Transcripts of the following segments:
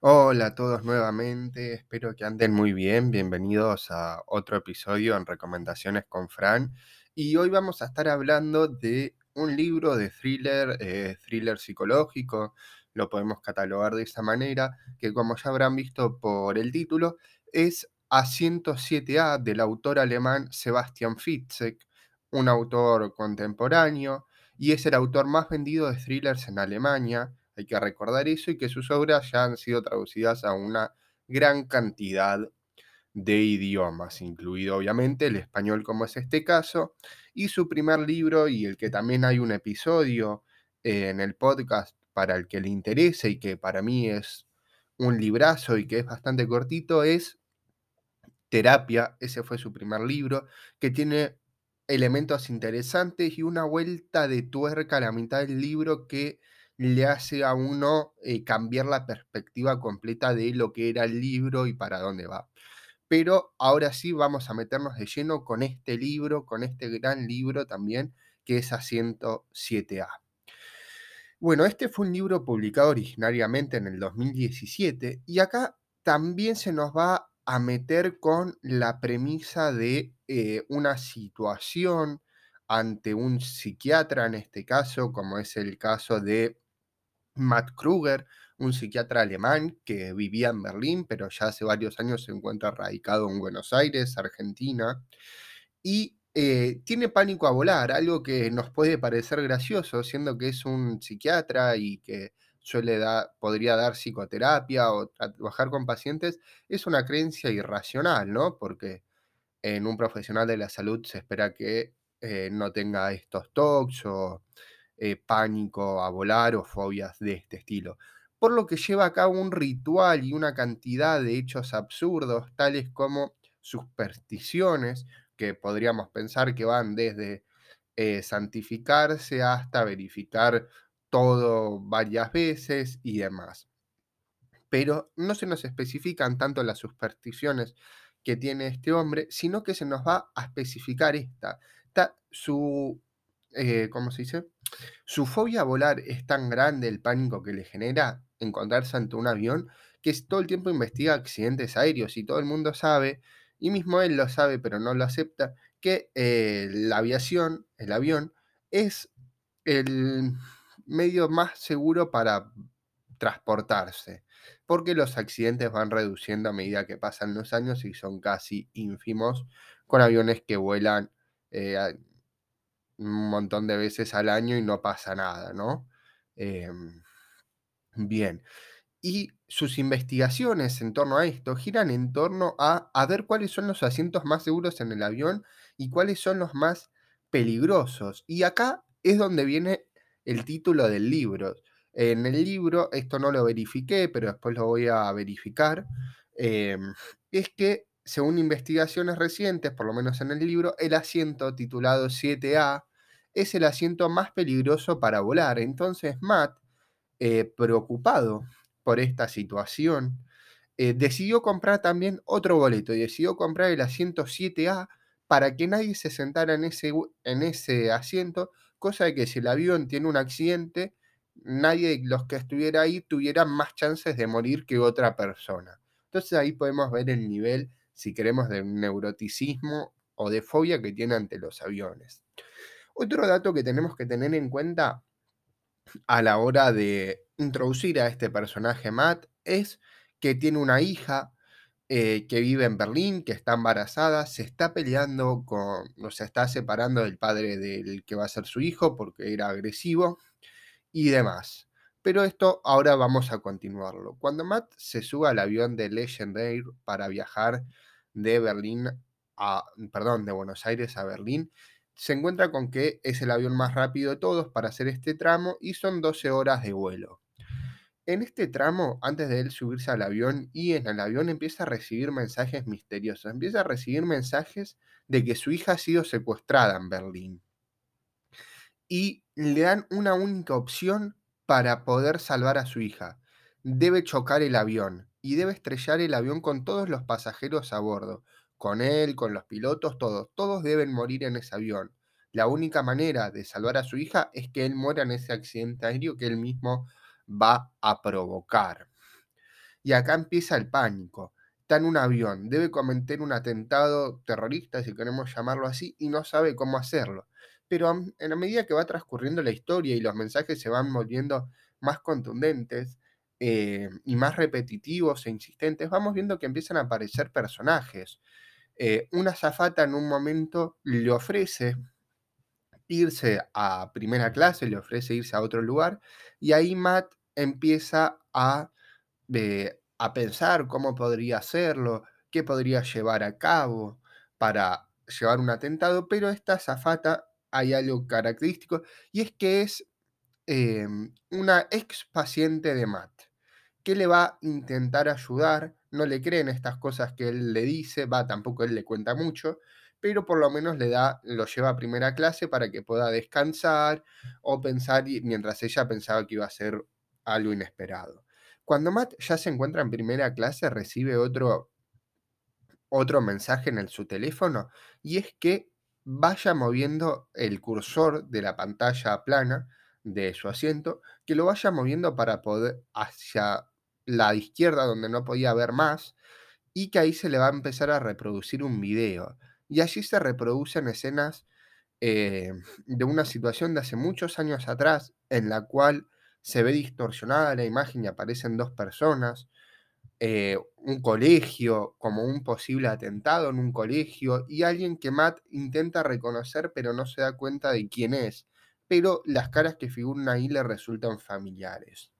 Hola a todos nuevamente, espero que anden muy bien. Bienvenidos a otro episodio en Recomendaciones con Fran. Y hoy vamos a estar hablando de un libro de thriller, eh, thriller psicológico, lo podemos catalogar de esa manera, que como ya habrán visto por el título, es A107A del autor alemán Sebastian Fitzek, un autor contemporáneo, y es el autor más vendido de thrillers en Alemania hay que recordar eso y que sus obras ya han sido traducidas a una gran cantidad de idiomas, incluido obviamente el español como es este caso, y su primer libro y el que también hay un episodio en el podcast para el que le interese y que para mí es un librazo y que es bastante cortito, es Terapia, ese fue su primer libro, que tiene elementos interesantes y una vuelta de tuerca a la mitad del libro que le hace a uno eh, cambiar la perspectiva completa de lo que era el libro y para dónde va. Pero ahora sí vamos a meternos de lleno con este libro, con este gran libro también, que es a 107A. Bueno, este fue un libro publicado originariamente en el 2017 y acá también se nos va a meter con la premisa de eh, una situación ante un psiquiatra, en este caso, como es el caso de Matt Kruger, un psiquiatra alemán que vivía en Berlín, pero ya hace varios años se encuentra radicado en Buenos Aires, Argentina, y eh, tiene pánico a volar, algo que nos puede parecer gracioso, siendo que es un psiquiatra y que suele dar, podría dar psicoterapia o trabajar con pacientes, es una creencia irracional, ¿no? Porque en un profesional de la salud se espera que eh, no tenga estos tocs o eh, pánico a volar o fobias de este estilo. Por lo que lleva a cabo un ritual y una cantidad de hechos absurdos, tales como supersticiones, que podríamos pensar que van desde eh, santificarse hasta verificar todo varias veces y demás. Pero no se nos especifican tanto las supersticiones que tiene este hombre, sino que se nos va a especificar esta. su eh, ¿cómo se dice? Su fobia a volar es tan grande el pánico que le genera encontrarse ante un avión que todo el tiempo investiga accidentes aéreos y todo el mundo sabe, y mismo él lo sabe pero no lo acepta, que eh, la aviación, el avión, es el medio más seguro para transportarse, porque los accidentes van reduciendo a medida que pasan los años y son casi ínfimos con aviones que vuelan eh, un montón de veces al año y no pasa nada, ¿no? Em, bien. Y sus investigaciones en torno a esto giran en torno a, a ver cuáles son los asientos más seguros en el avión y cuáles son los más peligrosos. Y acá es donde viene el título del libro. En el libro, esto no lo verifiqué, pero después lo voy a verificar, em, es que según investigaciones recientes, por lo menos en el libro, el asiento titulado 7A es el asiento más peligroso para volar. Entonces Matt, eh, preocupado por esta situación, eh, decidió comprar también otro boleto y decidió comprar el asiento 7A para que nadie se sentara en ese, en ese asiento, cosa de que si el avión tiene un accidente, nadie de los que estuviera ahí tuviera más chances de morir que otra persona. Entonces ahí podemos ver el nivel si queremos, de neuroticismo o de fobia que tiene ante los aviones. Otro dato que tenemos que tener en cuenta a la hora de introducir a este personaje Matt es que tiene una hija eh, que vive en Berlín, que está embarazada, se está peleando con, o se está separando del padre del que va a ser su hijo porque era agresivo y demás. Pero esto ahora vamos a continuarlo. Cuando Matt se sube al avión de Legend Air para viajar de Berlín a, perdón, de Buenos Aires a Berlín, se encuentra con que es el avión más rápido de todos para hacer este tramo y son 12 horas de vuelo. En este tramo, antes de él subirse al avión y en el avión empieza a recibir mensajes misteriosos, empieza a recibir mensajes de que su hija ha sido secuestrada en Berlín. Y le dan una única opción para poder salvar a su hija. Debe chocar el avión y debe estrellar el avión con todos los pasajeros a bordo, con él, con los pilotos, todos. Todos deben morir en ese avión. La única manera de salvar a su hija es que él muera en ese accidente aéreo que él mismo va a provocar. y acá empieza el pánico. Está en un avión, debe cometer un atentado terrorista, si queremos llamarlo así, y no sabe cómo hacerlo. Pero en la medida que va transcurriendo la historia y los mensajes se van volviendo más contundentes eh, y más repetitivos e insistentes, vamos viendo que empiezan a aparecer personajes. Eh, una zafata en un momento le ofrece irse a primera clase, le ofrece irse a otro lugar, y ahí Matt empieza a, eh, a pensar cómo podría hacerlo, qué podría llevar a cabo para llevar un atentado, pero esta zafata hay algo característico y es que es em, una ex paciente de Matt que le va a intentar ayudar, no le creen estas cosas que él le dice, va, tampoco él le cuenta mucho, pero por lo menos le da, lo lleva a primera clase para que pueda descansar o pensar mientras ella pensaba que iba a ser algo inesperado. Cuando Matt ya se encuentra en primera clase, recibe otro, otro mensaje en su teléfono y es que vaya moviendo el cursor de la pantalla plana de su asiento, que lo vaya moviendo para poder hacia la izquierda donde no podía ver más y que ahí se le va a empezar a reproducir un video. Y allí se reproducen escenas eh, de una situación de hace muchos años atrás en la cual se ve distorsionada la imagen y aparecen dos personas, eh, un colegio, como un posible atentado en un colegio, y alguien que Matt intenta reconocer pero no se da cuenta de quién es, pero las caras que figuran ahí le resultan familiares.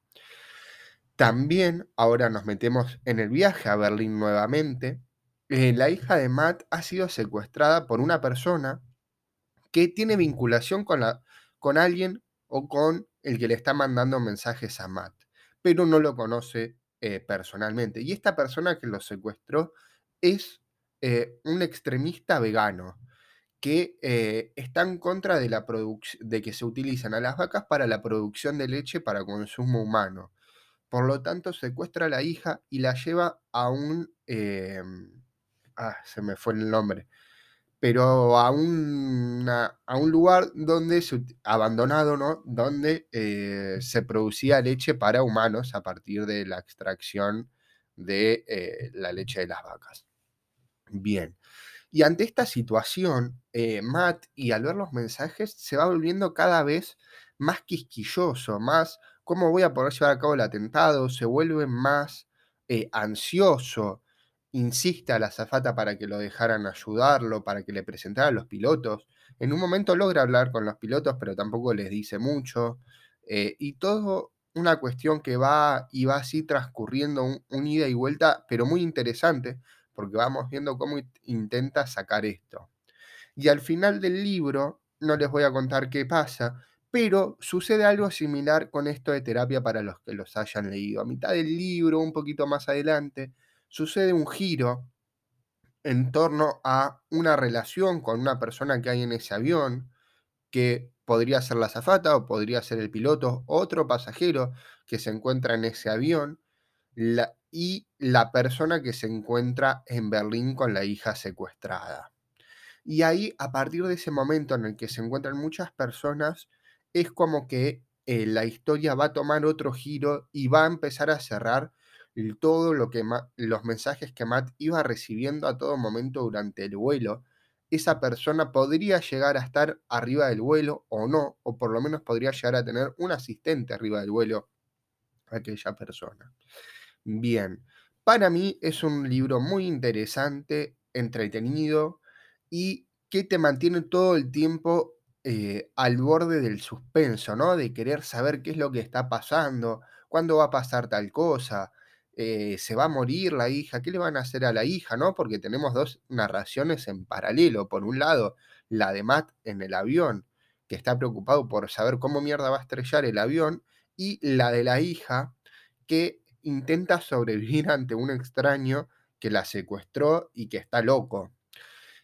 También, ahora nos metemos en el viaje a Berlín nuevamente, eh, la hija de Matt ha sido secuestrada por una persona que tiene vinculación con, alguien o con el que le está mandando mensajes a Matt, pero no lo conoce eh, personalmente. Y esta persona que lo secuestró es eh, un extremista vegano que está en contra de que se utilizan a las vacas para la producción de leche para consumo humano. Por lo tanto, secuestra a la hija y la lleva a un... ah, se me fue el nombre pero a, a un lugar donde abandonado, ¿no? Donde eh, se producía leche para humanos a partir de la extracción de eh, la leche de las vacas. Bien. Y ante esta situación, eh, Matt, y al ver los mensajes, se va volviendo cada vez más quisquilloso, más cómo voy a poder llevar a cabo el atentado, se vuelve más ansioso, insiste a la azafata para que lo dejaran ayudarlo, para que le presentara a los pilotos. En un momento logra hablar con los pilotos, pero tampoco les dice mucho. Eh, y todo una cuestión que va y va así transcurriendo un, ida y vuelta, pero muy interesante, porque vamos viendo cómo intenta sacar esto. Y al final del libro, no les voy a contar qué pasa, pero sucede algo similar con esto de terapia para los que los hayan leído. A mitad del libro, un poquito más adelante, sucede un giro en torno a una relación con una persona que hay en ese avión, que podría ser la zafata o podría ser el piloto, otro pasajero que se encuentra en ese avión, y la persona que se encuentra en Berlín con la hija secuestrada. Y ahí, a partir de ese momento en el que se encuentran muchas personas, es como que eh, la historia va a tomar otro giro y va a empezar a cerrar todo lo que los mensajes que Matt iba recibiendo a todo momento durante el vuelo, esa persona podría llegar a estar arriba del vuelo o no, o por lo menos podría llegar a tener un asistente arriba del vuelo, aquella persona. Bien, para mí es un libro muy interesante, entretenido y que te mantiene todo el tiempo eh, al borde del suspenso, ¿no? De querer saber qué es lo que está pasando, cuándo va a pasar tal cosa, eh, se va a morir la hija, ¿qué le van a hacer a la hija? ¿no? Porque tenemos dos narraciones en paralelo. Por un lado, la de Matt en el avión, que está preocupado por saber cómo mierda va a estrellar el avión, y la de la hija, que intenta sobrevivir ante un extraño que la secuestró y que está loco.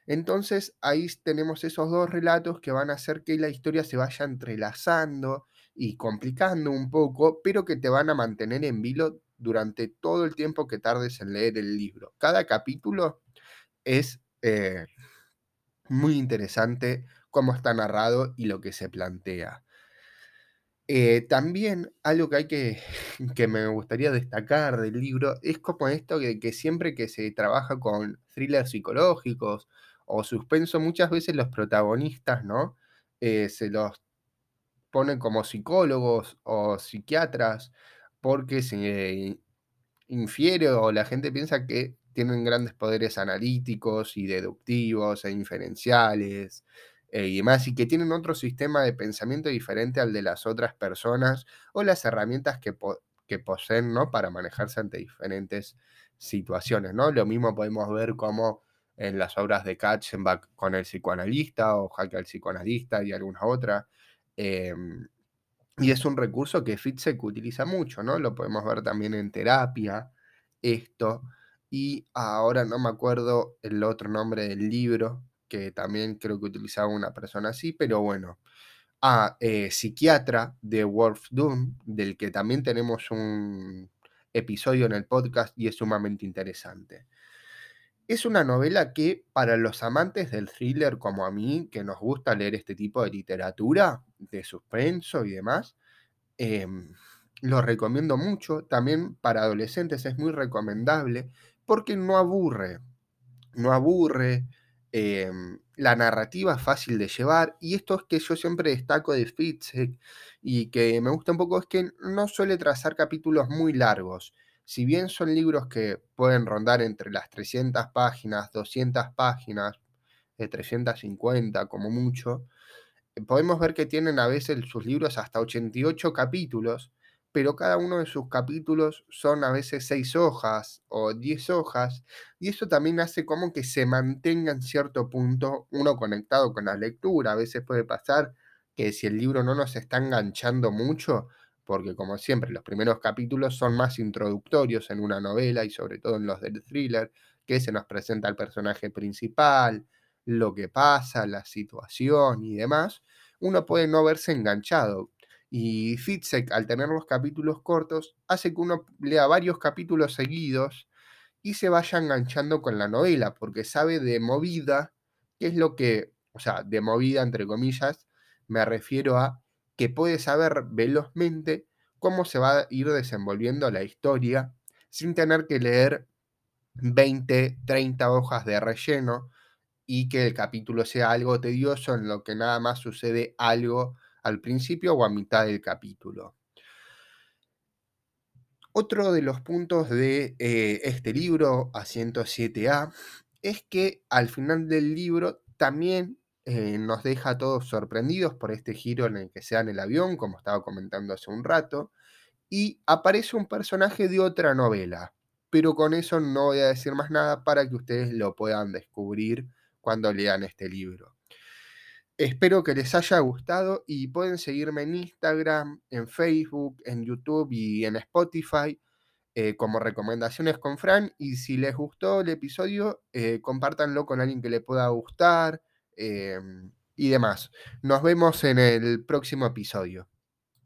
Entonces ahí tenemos esos dos relatos que van a hacer que la historia se vaya entrelazando y complicando un poco, pero que te van a mantener en vilo durante todo el tiempo que tardes en leer el libro. Cada capítulo es eh, muy interesante cómo está narrado y lo que se plantea. Eh, también algo que hay que, que me gustaría destacar del libro es como esto de que siempre que se trabaja con thrillers psicológicos o suspenso, muchas veces los protagonistas, ¿no? Eh, se los ponen como psicólogos o psiquiatras porque se infiere o la gente piensa que tienen grandes poderes analíticos y deductivos e inferenciales eh, y demás, y que tienen otro sistema de pensamiento diferente al de las otras personas o las herramientas que, que poseen, ¿no? Para manejarse ante diferentes situaciones, ¿no? Lo mismo podemos ver como en las obras de Katzenbach con el psicoanalista o Jaque al psicoanalista y alguna otra. em, y es un recurso que Fitzek utiliza mucho, ¿no? Lo podemos ver también en terapia, esto. Y ahora no me acuerdo el otro nombre del libro, que también creo que utilizaba una persona así, pero bueno. Ah, eh, Psiquiatra de Wolf Doom, del que también tenemos un episodio en el podcast y es sumamente interesante. Es una novela que para los amantes del thriller como a mí, que nos gusta leer este tipo de literatura, de suspenso y demás, Em, lo recomiendo mucho. También para adolescentes es muy recomendable porque no aburre. No aburre. Em, la narrativa es fácil de llevar. Y esto es que yo siempre destaco de Fitzek y que me gusta un poco es que no suele trazar capítulos muy largos. Si bien son libros que pueden rondar entre las 300 páginas, 200 páginas, de 350 como mucho, podemos ver que tienen a veces sus libros hasta 88 capítulos, pero cada uno de sus capítulos son a veces 6 hojas o 10 hojas, y eso también hace como que se mantenga en cierto punto uno conectado con la lectura. A veces puede pasar que si el libro no nos está enganchando mucho, porque como siempre los primeros capítulos son más introductorios en una novela y sobre todo en los del thriller, que se nos presenta el personaje principal, lo que pasa, la situación y demás, uno puede no verse enganchado. Y Fitzek, al tener los capítulos cortos, hace que uno lea varios capítulos seguidos y se vaya enganchando con la novela, porque sabe de movida qué es lo que, o sea, de movida entre comillas, me refiero a que puede saber velozmente cómo se va a ir desenvolviendo la historia sin tener que leer 20, 30 hojas de relleno y que el capítulo sea algo tedioso en lo que nada más sucede algo al principio o a mitad del capítulo. Otro de los puntos de eh, este libro, A107A, es que al final del libro también eh, nos deja a todos sorprendidos por este giro en el que se da en el avión, como estaba comentando hace un rato, y aparece un personaje de otra novela, pero con eso no voy a decir más nada para que ustedes lo puedan descubrir cuando lean este libro. Espero que les haya gustado y pueden seguirme en Instagram, en Facebook, en YouTube y en Spotify eh, como recomendaciones con Fran. Y si les gustó el episodio, eh, compártanlo con alguien que le pueda gustar eh, y demás. Nos vemos en el próximo episodio.